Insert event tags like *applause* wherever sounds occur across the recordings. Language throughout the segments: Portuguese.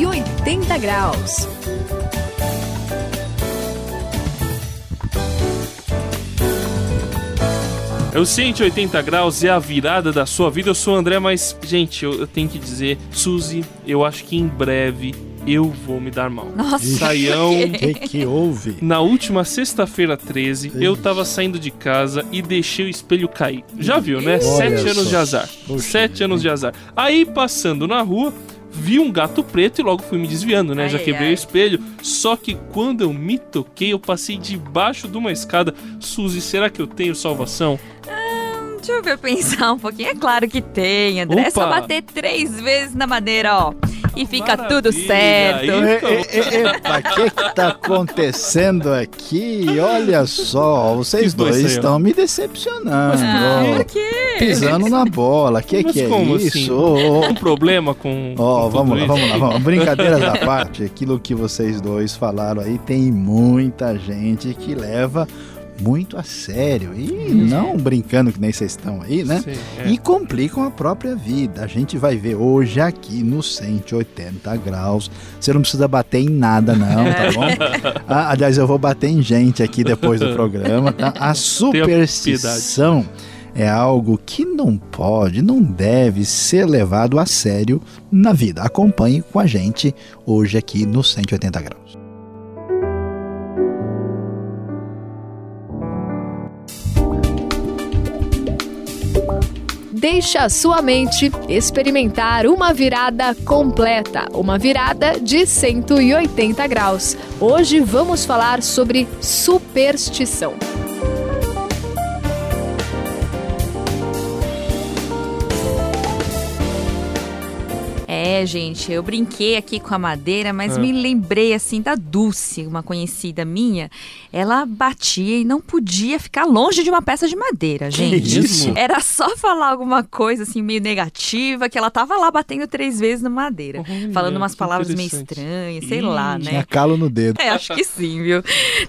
180 graus. É o 180 graus é a virada da sua vida. Eu sou o André, mas, gente, eu, eu tenho que dizer, Suzy, eu acho que em breve eu vou me dar mal. Nossa, Saião. O que, que houve? Na última sexta-feira 13, eu tava saindo de casa e deixei o espelho cair. Já viu, né? Olha Sete só. anos de azar. Puxa Sete vida, anos de azar. Aí, passando na rua, vi um gato preto e logo fui me desviando, né? Ai, Já quebrei ai. o espelho. Só que quando eu me toquei, eu passei debaixo de uma escada. Suzy, será que eu tenho salvação? Deixa eu ver pensar um pouquinho. É claro que tem, André. É só Opa. bater três vezes na madeira, ó. E fica tudo Maravilha, certo. aí- E- e- e- Epa, o que que tá acontecendo aqui? Olha só, vocês Que dois estão me decepcionando. Ó. por quê? Pisando na bola, que Mas que é como isso? assim? Um problema com. Ó, com vamos tudo lá, vamos lá, vamos. Brincadeiras à *laughs* parte, aquilo que vocês dois falaram aí, tem muita gente que leva muito a sério. E não brincando que nem vocês estão aí, né? Sim, é. E complicam a própria vida. A gente vai ver hoje aqui no 180 graus. Você não precisa bater em nada, não, tá bom? *laughs* Ah, aliás, eu vou bater em gente aqui depois do programa, tá? A superstição é algo que não pode, não deve ser levado a sério na vida. Acompanhe com a gente hoje aqui no 180 graus. Deixe a sua mente experimentar uma virada completa, uma virada de 180 graus. Hoje vamos falar sobre superstição. É, gente, eu brinquei aqui com a madeira, mas Ah. me lembrei assim da Dulce, uma conhecida minha. Ela batia e não podia ficar longe de uma peça de madeira, gente. isso? Era só falar alguma coisa assim meio negativa que ela tava lá batendo três vezes na madeira, Olha, falando umas que palavras meio estranhas, sei Ih, lá, né? Tinha calo no dedo. É, acho que sim, viu?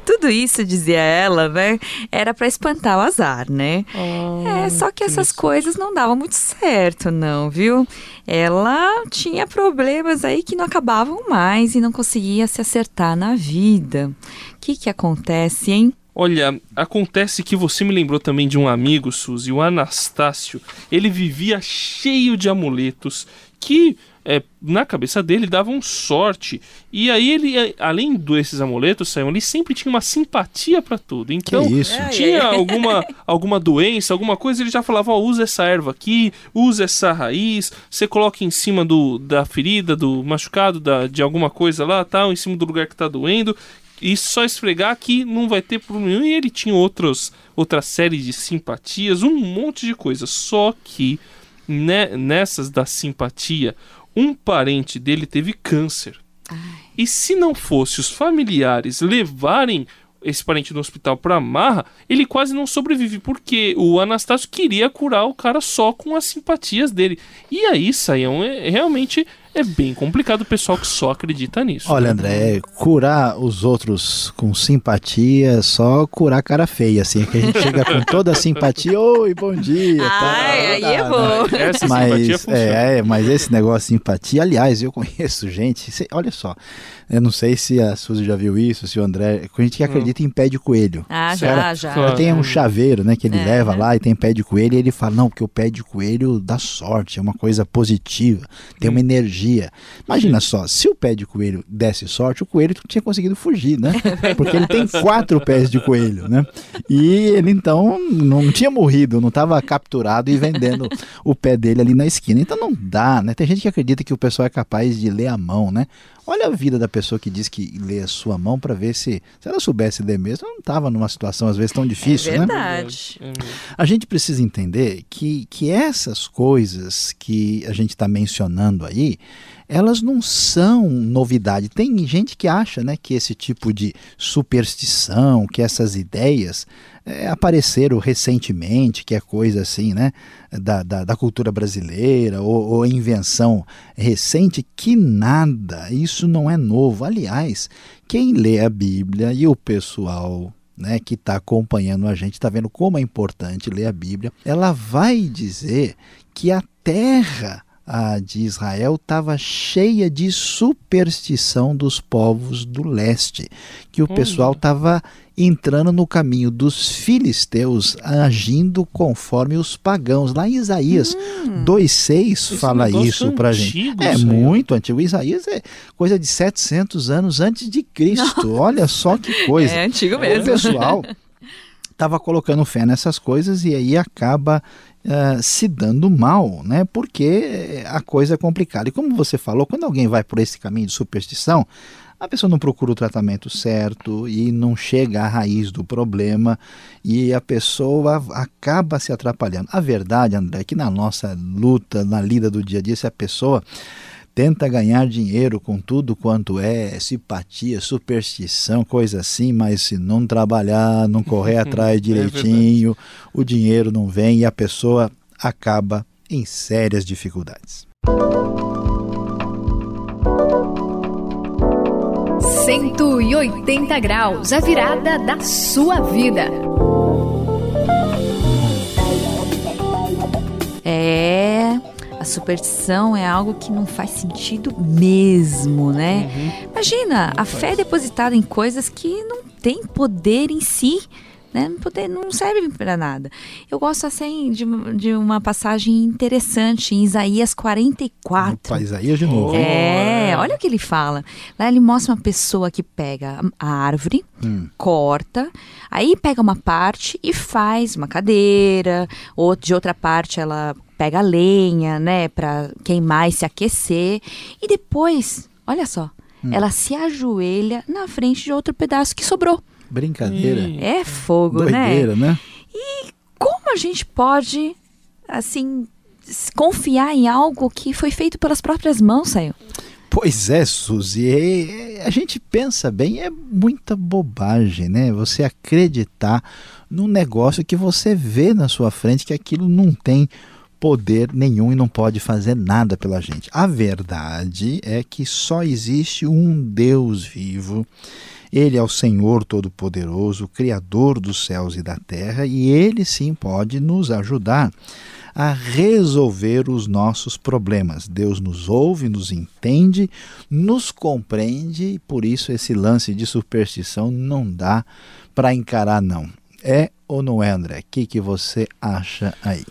Tudo isso, dizia ela, né? Era pra espantar o azar, né? Ah, É, só que essas coisas não davam muito certo, não, viu? Ela tinha problemas aí que não acabavam mais e não conseguia se acertar na vida. O que que acontece, hein? Olha, acontece que você me lembrou também de um amigo, Suzy, o Anastácio. Ele vivia cheio de amuletos que, é, na cabeça dele, davam sorte. E aí ele, é, além desses amuletos, Sayão, ele sempre tinha uma simpatia pra tudo. Então, que isso? Tinha alguma, *laughs* alguma doença, alguma coisa, ele já falava, ó, usa essa erva aqui, usa essa raiz, você coloca em cima do, da ferida, do machucado, da, de alguma coisa lá, tal, em cima do lugar que tá doendo, e só esfregar que não vai ter problema nenhum. E ele tinha outros, outra série de simpatias, um monte de coisa. Só que né, nessas da simpatia, um parente dele teve câncer. E se não fosse os familiares levarem esse parente no hospital pra Marra, ele quase não sobrevive, porque o Anastácio queria curar o cara só com as simpatias dele. E aí, Saião, é, realmente é bem complicado o pessoal que só acredita nisso. Olha, né? André, curar os outros com simpatia é só curar cara feia, assim, que a gente chega com toda a simpatia, oi, bom dia. tá? Ai, aí é bom. Essa simpatia Mas, funciona. é, é, mas esse negócio de simpatia, aliás, eu conheço gente, cê- olha só, eu não sei se a Suzy já viu isso, se o André, com gente que acredita em pé de coelho. Ah, Cara, já, já. claro. Tem um chaveiro, né, que ele É. leva lá e tem pé de coelho e ele fala, não, porque o pé de coelho dá sorte, é uma coisa positiva, tem uma energia. Imagina só, se o pé de coelho desse sorte, o coelho tinha conseguido fugir, né? *laughs* Porque ele tem quatro pés de coelho, né? E ele então não tinha morrido, não estava capturado e vendendo *laughs* o pé dele ali na esquina. Então não dá, né? Tem gente que acredita que o pessoal é capaz de ler a mão, né? Olha a vida da pessoa que diz que lê a sua mão para ver se, se ela soubesse ler mesmo, ela não estava numa situação às vezes tão difícil, é né? verdade. É mesmo. A gente precisa entender que, que essas coisas que a gente está mencionando aí, elas não são novidade. Tem gente que acha né, que esse tipo de superstição, que essas ideias é, apareceram recentemente, que é coisa assim, né, da, da, da cultura brasileira, ou, ou invenção recente, que nada, isso não é novo. Aliás, quem lê a Bíblia e o pessoal né, que está acompanhando a gente, está vendo como é importante ler a Bíblia, ela vai dizer que a terra a de Israel estava cheia de superstição dos povos do leste, que o Olha. pessoal estava entrando no caminho dos filisteus, agindo conforme os pagãos. Lá em Isaías 2,6 Esse fala negócio isso para gente. É Senhor. muito antigo. Isaías é coisa de 700 anos antes de Cristo. *laughs* Olha só que coisa. É antigo O mesmo. pessoal *laughs* estava colocando fé nessas coisas e aí acaba ah, se dando mal, né? Porque a coisa é complicada. E como você falou, quando alguém vai por esse caminho de superstição, a pessoa não procura o tratamento certo e não chega à raiz do problema e a pessoa acaba se atrapalhando. A verdade, André, é que na nossa luta, na lida do dia a dia, se a pessoa tenta ganhar dinheiro com tudo quanto é simpatia, superstição, coisa assim, mas se não trabalhar, não correr *laughs* atrás direitinho, o dinheiro não vem e a pessoa acaba em sérias dificuldades. 180 graus, a virada da sua vida. É, a superstição é algo que não faz sentido mesmo, né? Uhum. Imagina, a fé é depositada em coisas que não têm poder em si, né? Não, poder, não servem para nada. Eu gosto assim de, uma- de uma passagem interessante em Isaías 44. Opa, Isaías de novo. É, olha o que ele fala. Lá ele mostra uma pessoa que pega a árvore, Hum. corta, aí pega uma parte e faz uma cadeira, ou de outra parte ela pega a lenha, né, para queimar e se aquecer, e depois, olha só, ela se ajoelha na frente de outro pedaço que sobrou. Brincadeira. Hum. É fogo, né? Doideira, né? Como a gente pode, assim, confiar em algo que foi feito pelas próprias mãos, Saio? Pois é, Suzy, a gente pensa bem, é muita bobagem, né? Você acreditar num negócio que você vê na sua frente que aquilo não tem poder nenhum e não pode fazer nada pela gente. A verdade é que só existe um Deus vivo. Ele é o Senhor Todo-Poderoso, Criador dos céus e da terra, e ele sim pode nos ajudar a resolver os nossos problemas. Deus nos ouve, nos entende, nos compreende, e por isso esse lance de superstição não dá para encarar, não. É ou não é, André? O que, que você acha aí?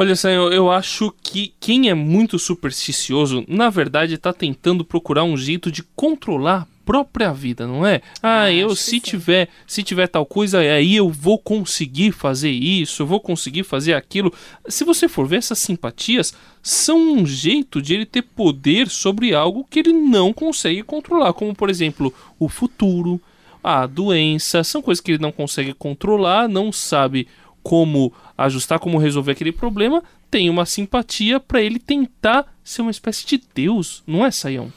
Olha, Senhor, eu acho que quem é muito supersticioso, na verdade, está tentando procurar um jeito de controlar a própria vida, não é? Ah, eu acho que se sim. tiver, se tiver tal coisa, aí eu vou conseguir fazer isso, eu vou conseguir fazer aquilo. Se você for ver essas simpatias, são um jeito de ele ter poder sobre algo que ele não consegue controlar, como por exemplo, o futuro, a doença, são coisas que ele não consegue controlar, não sabe como ajustar, como resolver aquele problema, tem uma simpatia para ele tentar ser uma espécie de Deus, não é, Saião?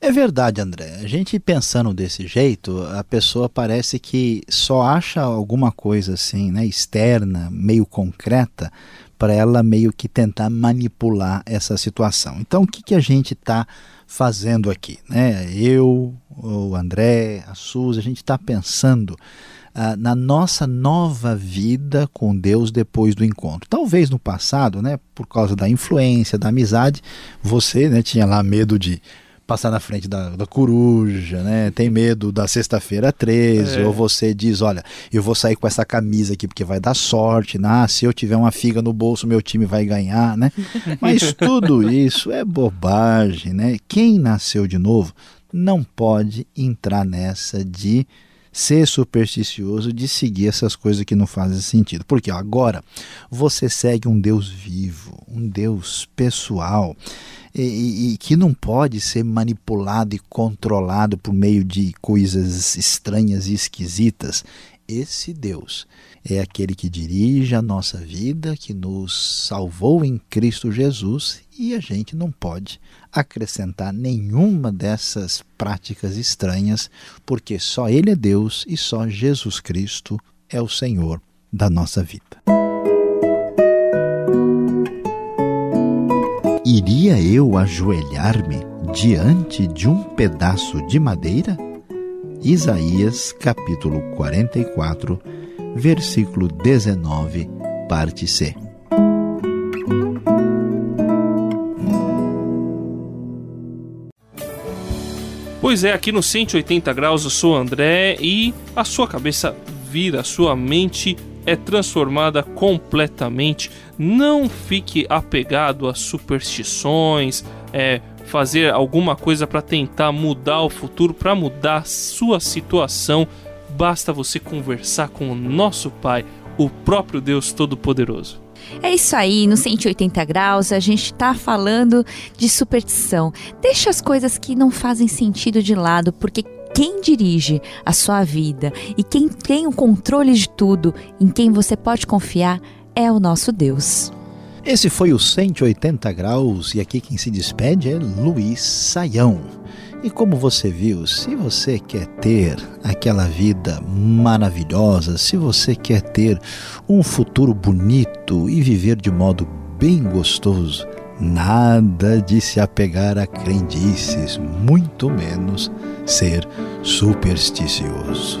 É verdade, André. A gente pensando desse jeito, a pessoa parece que só acha alguma coisa assim, né, externa, meio concreta, para ela meio que tentar manipular essa situação. Então, o que, que a gente está fazendo aqui? Né? Eu, o André, a Suzy, a gente está pensando ah, na nossa nova vida com Deus depois do encontro. Talvez no passado, né, por causa da influência, da amizade, você né, tinha lá medo de passar na frente da, da coruja, né? Tem medo da sexta-feira 13, É. ou você diz, olha, eu vou sair com essa camisa aqui porque vai dar sorte, né? Ah, se eu tiver uma figa no bolso, meu time vai ganhar, né? *laughs* Mas tudo isso é bobagem, né? Quem nasceu de novo não pode entrar nessa de ser supersticioso, de seguir essas coisas que não fazem sentido. Porque ó, agora você segue um Deus vivo, um Deus pessoal, e, e- e que não pode ser manipulado e controlado por meio de coisas estranhas e esquisitas. Esse Deus é aquele que dirige a nossa vida, que nos salvou em Cristo Jesus e a gente não pode acrescentar nenhuma dessas práticas estranhas, porque só Ele é Deus e só Jesus Cristo é o Senhor da nossa vida. Iria eu ajoelhar-me diante de um pedaço de madeira? Isaías, capítulo 44, versículo 19, parte C. Pois é, aqui no 180 graus eu sou André e a sua cabeça vira, a sua mente é transformada completamente. Não fique apegado a superstições, é, fazer alguma coisa para tentar mudar o futuro, para mudar sua situação. Basta você conversar com o nosso Pai, o próprio Deus Todo-Poderoso. É isso aí, no 180 graus a gente está falando de superstição. Deixa as coisas que não fazem sentido de lado, porque quem dirige a sua vida e quem tem o controle de tudo, em quem você pode confiar, é o nosso Deus. Esse foi o 180 graus e aqui quem se despede é Luiz Saião. E como você viu, se você quer ter aquela vida maravilhosa, se você quer ter um futuro bonito e viver de modo bem gostoso, nada de se apegar a crendices, muito menos ser supersticioso.